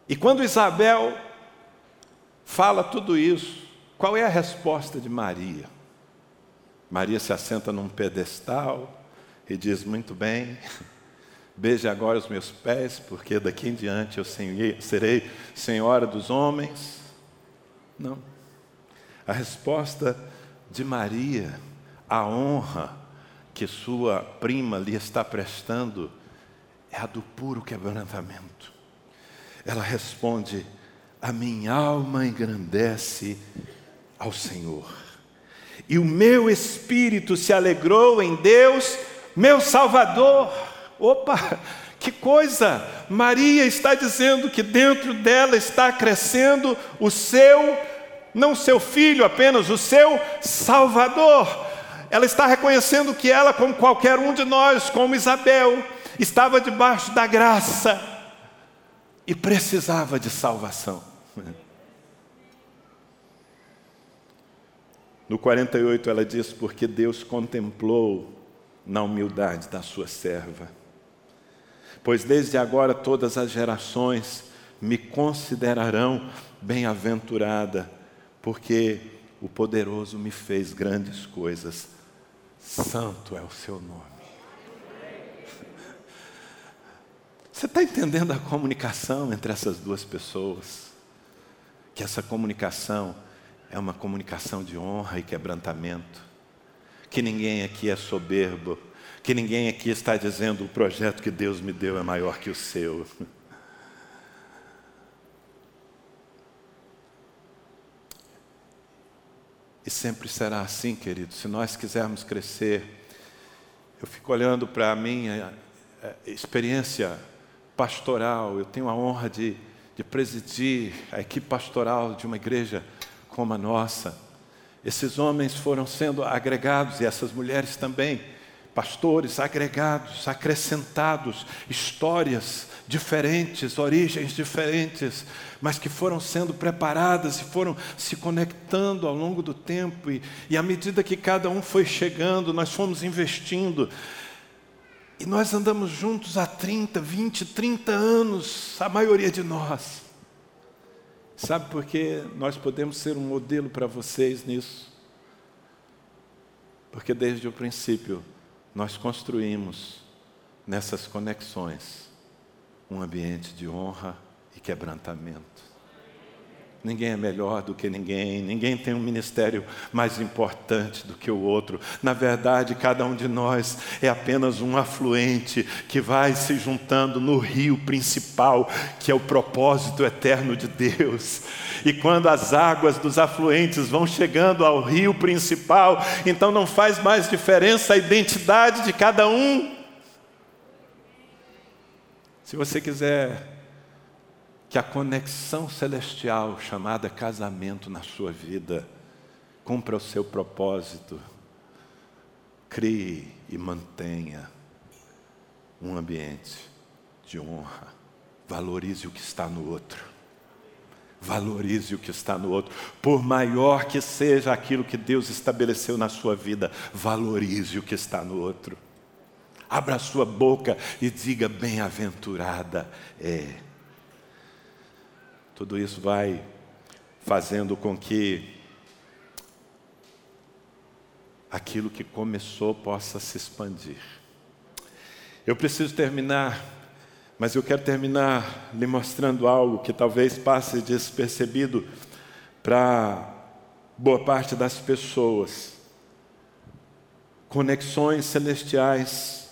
Speaker 1: E quando Isabel fala tudo isso, qual é a resposta de Maria? Maria se assenta num pedestal e diz: Muito bem, beije agora os meus pés, porque daqui em diante eu serei senhora dos homens. Não. A resposta de Maria, a honra que sua prima lhe está prestando, é a do puro quebrantamento. Ela responde: A minha alma engrandece ao Senhor e o meu espírito se alegrou em Deus, meu Salvador. Opa, que coisa! Maria está dizendo que dentro dela está crescendo o seu, não seu filho apenas, o seu Salvador. Ela está reconhecendo que ela, como qualquer um de nós, como Isabel, estava debaixo da graça e precisava de salvação. No 48 ela diz: Porque Deus contemplou na humildade da sua serva. Pois desde agora todas as gerações me considerarão bem-aventurada, porque o poderoso me fez grandes coisas. Santo é o seu nome. Você está entendendo a comunicação entre essas duas pessoas? Que essa comunicação é uma comunicação de honra e quebrantamento. Que ninguém aqui é soberbo, que ninguém aqui está dizendo o projeto que Deus me deu é maior que o seu. E sempre será assim, querido. Se nós quisermos crescer, eu fico olhando para a minha eh, experiência pastoral. Eu tenho a honra de, de presidir a equipe pastoral de uma igreja como a nossa. Esses homens foram sendo agregados, e essas mulheres também, pastores agregados, acrescentados, histórias diferentes, origens diferentes, mas que foram sendo preparadas e foram se conectando ao longo do tempo, e, e à medida que cada um foi chegando, nós fomos investindo. E nós andamos juntos há 30, 20, 30 anos, a maioria de nós. Sabe por que nós podemos ser um modelo para vocês nisso? Porque desde o princípio nós construímos nessas conexões um ambiente de honra e quebrantamento. Ninguém é melhor do que ninguém, ninguém tem um ministério mais importante do que o outro. Na verdade, cada um de nós é apenas um afluente que vai se juntando no rio principal, que é o propósito eterno de Deus. E quando as águas dos afluentes vão chegando ao rio principal, então não faz mais diferença a identidade de cada um. Se você quiser que a conexão celestial chamada casamento na sua vida cumpra o seu propósito, crie e mantenha um ambiente de honra. Valorize o que está no outro. Valorize o que está no outro. Por maior que seja aquilo que Deus estabeleceu na sua vida, valorize o que está no outro. Abra a sua boca e diga: Bem-aventurada é. Tudo isso vai fazendo com que aquilo que começou possa se expandir. Eu preciso terminar, mas eu quero terminar lhe mostrando algo que talvez passe despercebido para boa parte das pessoas. Conexões celestiais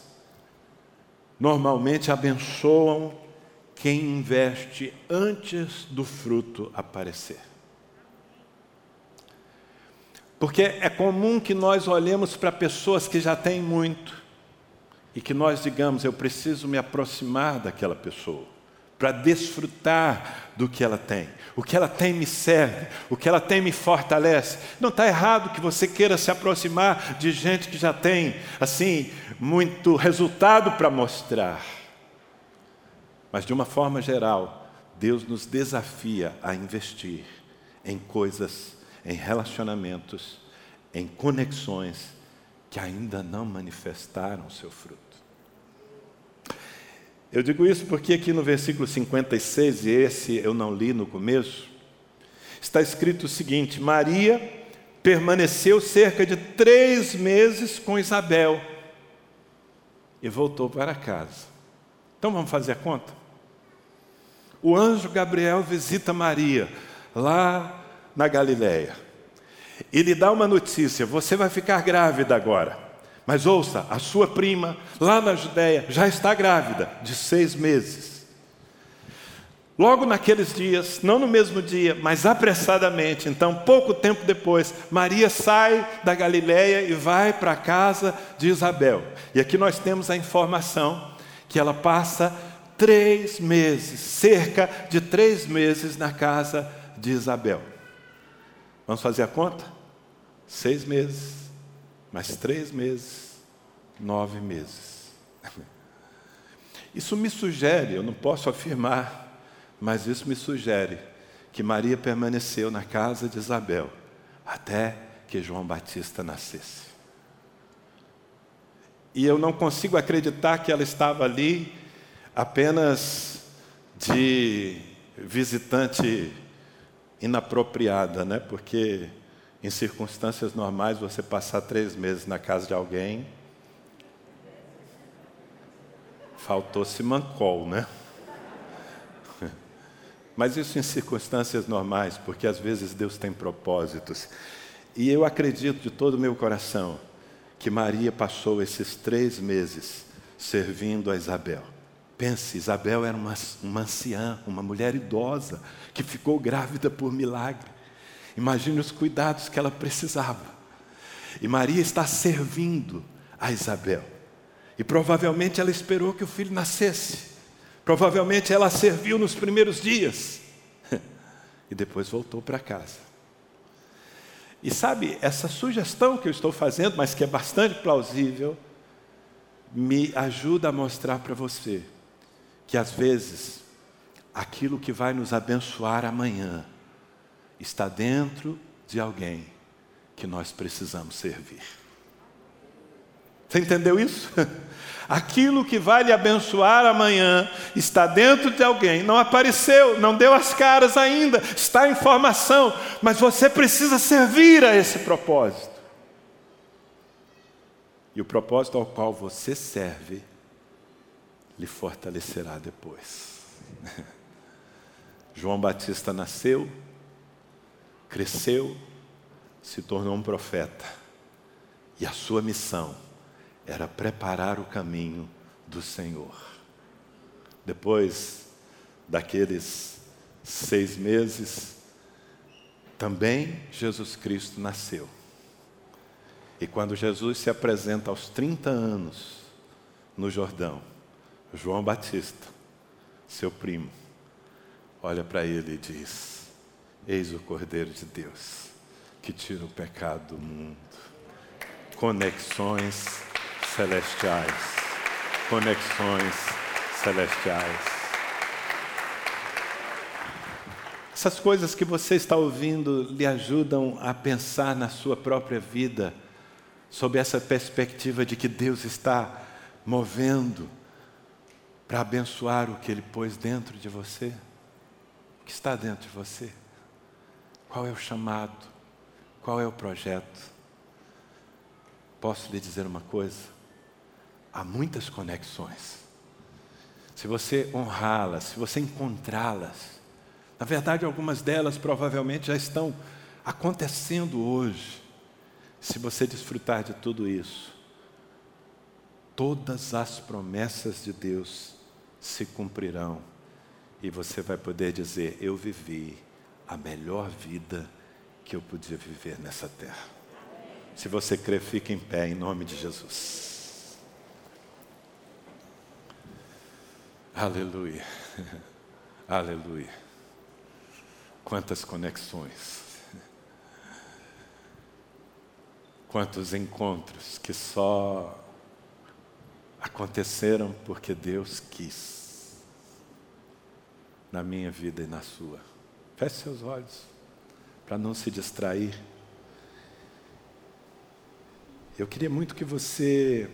Speaker 1: normalmente abençoam quem investe antes do fruto aparecer. Porque é comum que nós olhemos para pessoas que já têm muito e que nós digamos, eu preciso me aproximar daquela pessoa para desfrutar do que ela tem. O que ela tem me serve, o que ela tem me fortalece. Não está errado que você queira se aproximar de gente que já tem, assim, muito resultado para mostrar. Mas, de uma forma geral, Deus nos desafia a investir em coisas, em relacionamentos, em conexões que ainda não manifestaram seu fruto. Eu digo isso porque aqui no versículo 56, e esse eu não li no começo, está escrito o seguinte: Maria permaneceu cerca de três meses com Isabel e voltou para casa. Então vamos fazer a conta? O anjo Gabriel visita Maria lá na Galileia e lhe dá uma notícia: você vai ficar grávida agora. Mas ouça, a sua prima, lá na Judéia, já está grávida, de seis meses. Logo naqueles dias, não no mesmo dia, mas apressadamente, então, pouco tempo depois, Maria sai da Galiléia e vai para a casa de Isabel. E aqui nós temos a informação que ela passa três meses, cerca de três meses na casa de Isabel. Vamos fazer a conta? Seis meses mas três meses, nove meses. Isso me sugere, eu não posso afirmar, mas isso me sugere que Maria permaneceu na casa de Isabel até que João Batista nascesse. E eu não consigo acreditar que ela estava ali apenas de visitante inapropriada, né? Porque Em circunstâncias normais, você passar três meses na casa de alguém, faltou simancol, né? Mas isso em circunstâncias normais, porque às vezes Deus tem propósitos. E eu acredito de todo o meu coração que Maria passou esses três meses servindo a Isabel. Pense, Isabel era uma, uma anciã, uma mulher idosa, que ficou grávida por milagre. Imagine os cuidados que ela precisava. E Maria está servindo a Isabel. E provavelmente ela esperou que o filho nascesse. Provavelmente ela serviu nos primeiros dias. E depois voltou para casa. E sabe, essa sugestão que eu estou fazendo, mas que é bastante plausível, me ajuda a mostrar para você que às vezes aquilo que vai nos abençoar amanhã está dentro de alguém que nós precisamos servir. Você entendeu isso? Aquilo que vai lhe abençoar amanhã está dentro de alguém, não apareceu, não deu as caras ainda, está em formação, mas você precisa servir a esse propósito. E o propósito ao qual você serve lhe fortalecerá depois. João Batista nasceu, cresceu, se tornou um profeta, e a sua missão era preparar o caminho do Senhor. Depois daqueles seis meses, também Jesus Cristo nasceu. E quando Jesus se apresenta aos 30 anos no Jordão, João Batista, seu primo, olha para ele e diz: Eis o Cordeiro de Deus que tira o pecado do mundo. Conexões celestiais. Conexões celestiais. Essas coisas que você está ouvindo lhe ajudam a pensar na sua própria vida, sob essa perspectiva de que Deus está movendo para abençoar o que Ele pôs dentro de você? O que está dentro de você? Qual é o chamado? Qual é o projeto? Posso lhe dizer uma coisa? Há muitas conexões. Se você honrá-las, se você encontrá-las, na verdade, algumas delas provavelmente já estão acontecendo hoje. Se você desfrutar de tudo isso, todas as promessas de Deus se cumprirão e você vai poder dizer: Eu vivi a melhor vida que eu podia viver nessa terra. Se você crer, fique em pé em nome de Jesus. Aleluia. Aleluia. Quantas conexões. Quantos encontros que só aconteceram porque Deus quis. Na minha vida e na sua. Feche seus olhos para não se distrair. Eu queria muito que você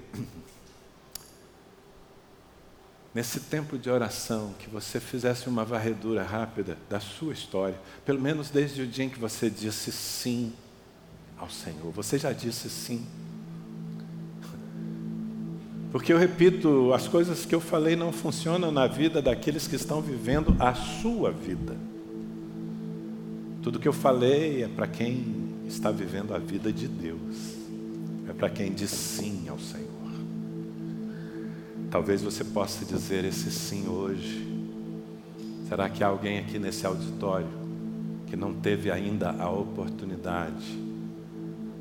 Speaker 1: nesse tempo de oração, que você fizesse uma varredura rápida da sua história, pelo menos desde o dia em que você disse sim ao Senhor. Você já disse sim. Porque eu repito, as coisas que eu falei não funcionam na vida daqueles que estão vivendo a sua vida. Tudo que eu falei é para quem está vivendo a vida de Deus, é para quem diz sim ao Senhor. Talvez você possa dizer esse sim hoje. Será que há alguém aqui nesse auditório que não teve ainda a oportunidade,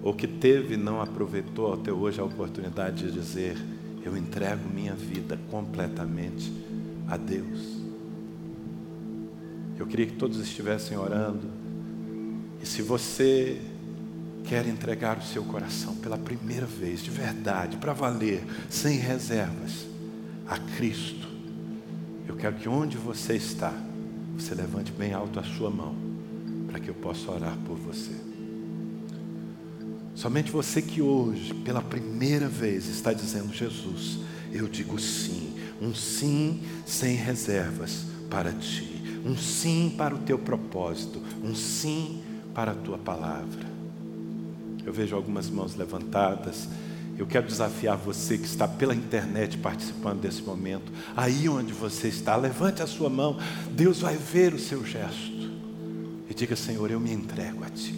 Speaker 1: ou que teve e não aproveitou até hoje a oportunidade de dizer: Eu entrego minha vida completamente a Deus? Eu queria que todos estivessem orando, e se você quer entregar o seu coração pela primeira vez, de verdade, para valer, sem reservas, a Cristo, eu quero que onde você está, você levante bem alto a sua mão, para que eu possa orar por você. Somente você que hoje, pela primeira vez, está dizendo: Jesus, eu digo sim, um sim sem reservas para ti, um sim para o teu propósito, um sim para a tua palavra. Eu vejo algumas mãos levantadas. Eu quero desafiar você que está pela internet participando desse momento. Aí onde você está, levante a sua mão. Deus vai ver o seu gesto. E diga: Senhor, eu me entrego a Ti.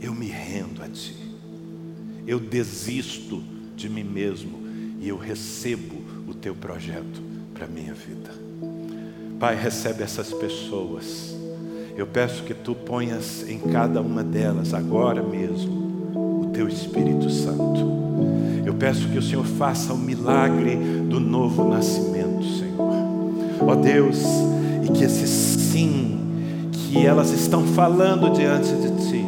Speaker 1: Eu me rendo a Ti. Eu desisto de mim mesmo e eu recebo o Teu projeto para a minha vida. Pai, recebe essas pessoas. Eu peço que Tu ponhas em cada uma delas, agora mesmo, Teu Espírito Santo. Eu peço que o Senhor faça o milagre do novo nascimento, Senhor. Ó Deus, e que esse sim que elas estão falando diante de Ti,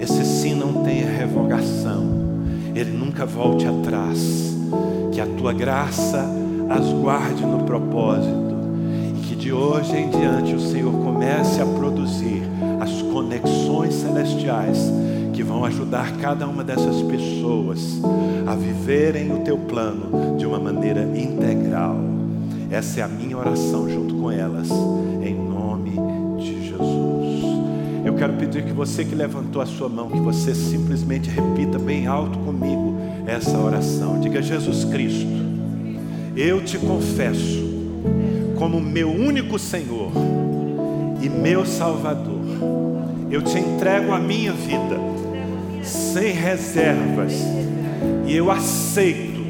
Speaker 1: esse sim não tenha revogação, ele nunca volte atrás, que a Tua graça as guarde no propósito e que de hoje em diante o Senhor comece a produzir as conexões celestiais que vão ajudar cada uma dessas pessoas a viverem o teu plano de uma maneira integral. Essa é a minha oração junto com elas, em nome de Jesus. Eu quero pedir que você que levantou a sua mão, que você simplesmente repita bem alto comigo essa oração. Diga: Jesus Cristo, eu te confesso como meu único Senhor e meu Salvador. Eu te entrego a minha vida sem reservas e eu aceito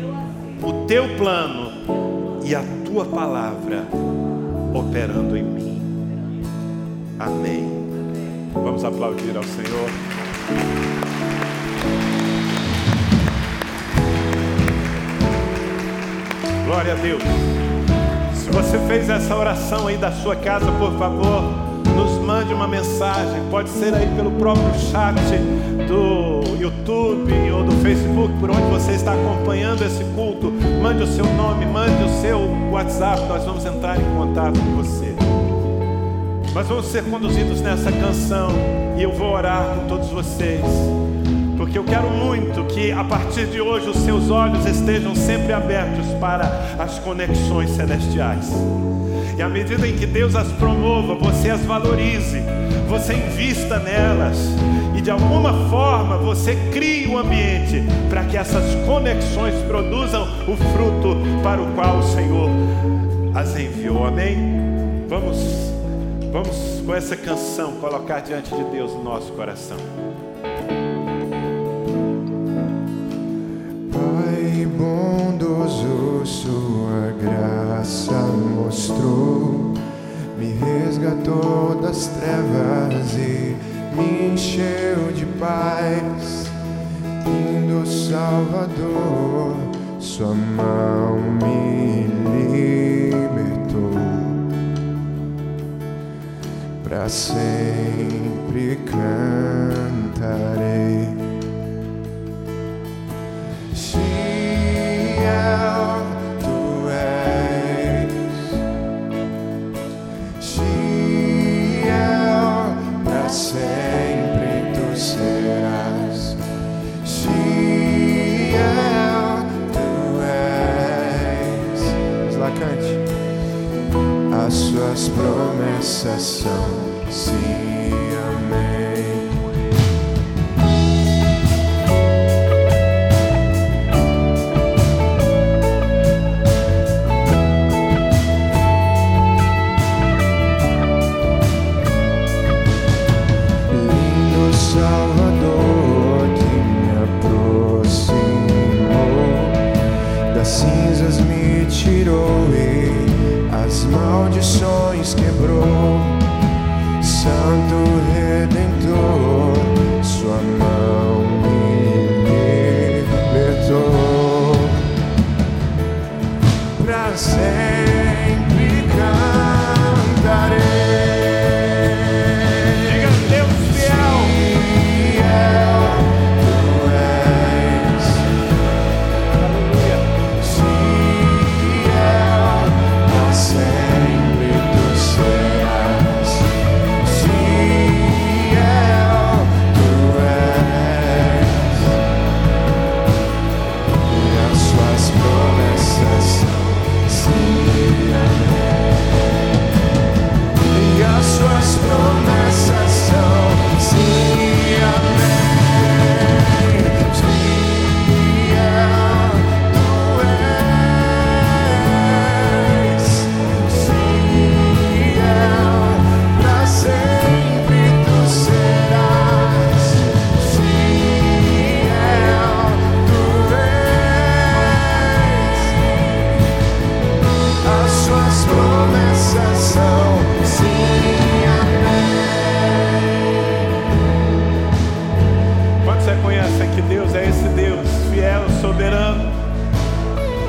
Speaker 1: o teu plano e a tua palavra operando em mim. Amém. Vamos aplaudir ao Senhor. Glória a Deus. Se você fez essa oração aí da sua casa, por favor, uma mensagem. Pode ser aí pelo próprio chat do YouTube ou do Facebook, por onde você está acompanhando esse culto. Mande o seu nome, mande o seu WhatsApp. Nós vamos entrar em contato com você. Nós vamos ser conduzidos nessa canção e eu vou orar com todos vocês. Porque eu quero muito que a partir de hoje os seus olhos estejam sempre abertos para as conexões celestiais. E à medida em que Deus as promova, você as valorize, você invista nelas e de alguma forma você crie um ambiente para que essas conexões produzam o fruto para o qual o Senhor as enviou. Amém? Vamos, vamos com essa canção colocar diante de Deus o nosso coração.
Speaker 2: Pai Sua graça mostrou, me resgatou das trevas e me encheu de paz. Lindo Salvador, Sua mão me libertou. Para sempre cantarei. As suas promessas são sim,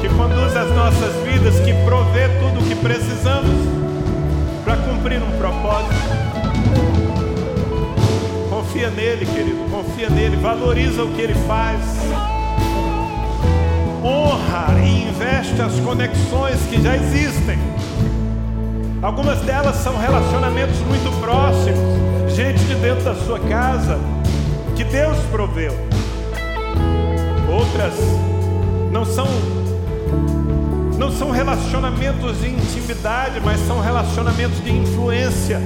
Speaker 2: que
Speaker 1: conduz as nossas vidas, que provê tudo o que precisamos para cumprir um propósito. Confia nele, querido, confia nele, valoriza o que ele faz. Honra e investe as conexões que já existem. Algumas delas são relacionamentos muito próximos, gente de dentro da sua casa, que Deus proveu. Outras não são não são relacionamentos de intimidade, mas são relacionamentos de influência.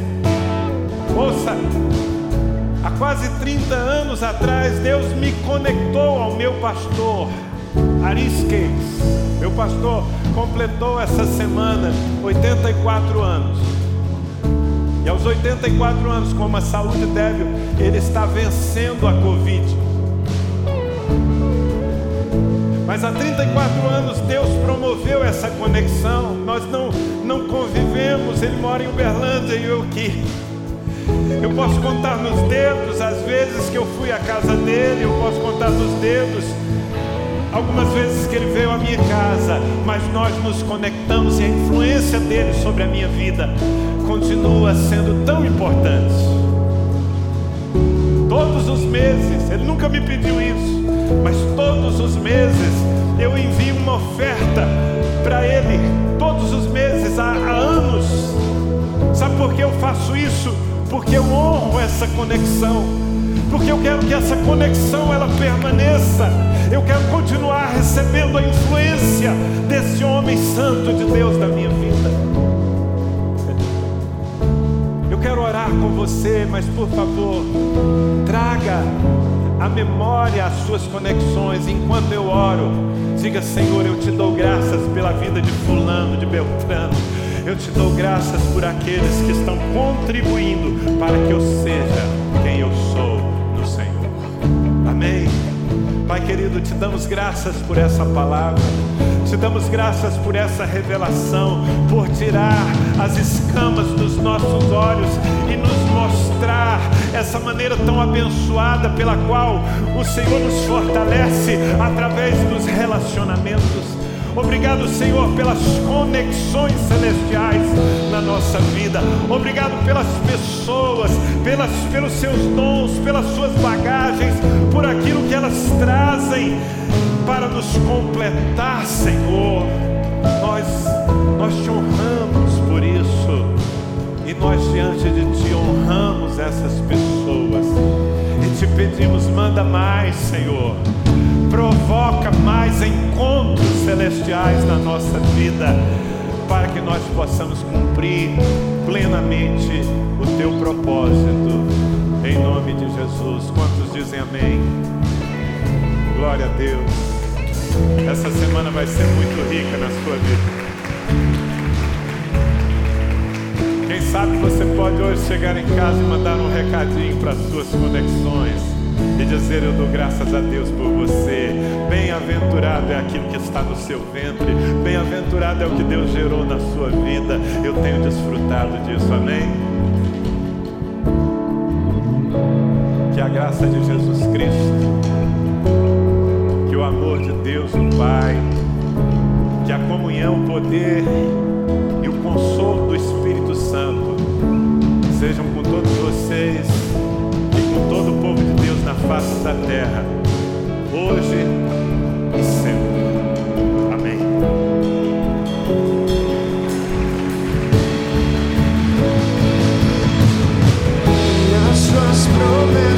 Speaker 1: Ouça, há quase 30 anos atrás, Deus me conectou ao meu pastor, Arisques. Meu pastor completou essa semana 84 anos. E aos 84 anos, com uma saúde débil, ele está vencendo a Covid. Mas há 34 anos Deus promoveu essa conexão. Nós não, não convivemos. Ele mora em Uberlândia e eu aqui. Eu posso contar nos dedos as vezes que eu fui à casa dele, eu posso contar nos dedos algumas vezes que ele veio à minha casa, mas nós nos conectamos e a influência dele sobre a minha vida continua sendo tão importante. Todos os meses, ele nunca me pediu isso, mas todos os meses eu envio uma oferta para ele, todos os meses, há, há anos. Sabe por que eu faço isso? Porque eu honro essa conexão, porque eu quero que essa conexão ela permaneça. Eu quero continuar recebendo a influência desse homem santo de Deus na minha vida. Com você, mas por favor, traga a memória as suas conexões enquanto eu oro. Diga, Senhor, eu te dou graças pela vida de Fulano, de Beltrano. Eu te dou graças por aqueles que estão contribuindo para que eu seja quem eu sou no Senhor. Amém. Pai querido, te damos graças por essa palavra, te damos graças por essa revelação, por tirar as escamas dos nossos olhos e nos mostrar essa maneira tão abençoada pela qual o Senhor nos fortalece através dos relacionamentos. Obrigado, Senhor, pelas conexões celestiais na nossa vida. Obrigado pelas pessoas, pelas, pelos seus dons, pelas suas bagagens, por aquilo que elas trazem para nos completar, Senhor. Nós, nós te honramos por isso. E nós diante de ti honramos essas pessoas. E te pedimos, manda mais, Senhor provoca mais encontros celestiais na nossa vida, para que nós possamos cumprir plenamente o teu propósito, em nome de Jesus. Quantos dizem amém? Glória a Deus. Essa semana vai ser muito rica na sua vida. Quem sabe você pode hoje chegar em casa e mandar um recadinho para as suas conexões e dizer: Eu dou graças a Deus por você. Bem-aventurado é aquilo que está no seu ventre, bem-aventurado é o que Deus gerou na sua vida. Eu tenho desfrutado disso, amém? Que a graça de Jesus Cristo, amor de Deus, o Pai, que a comunhão, o poder e o consolo do Espírito Santo sejam com todos vocês e com todo o povo de Deus na face da terra, hoje e sempre. promise.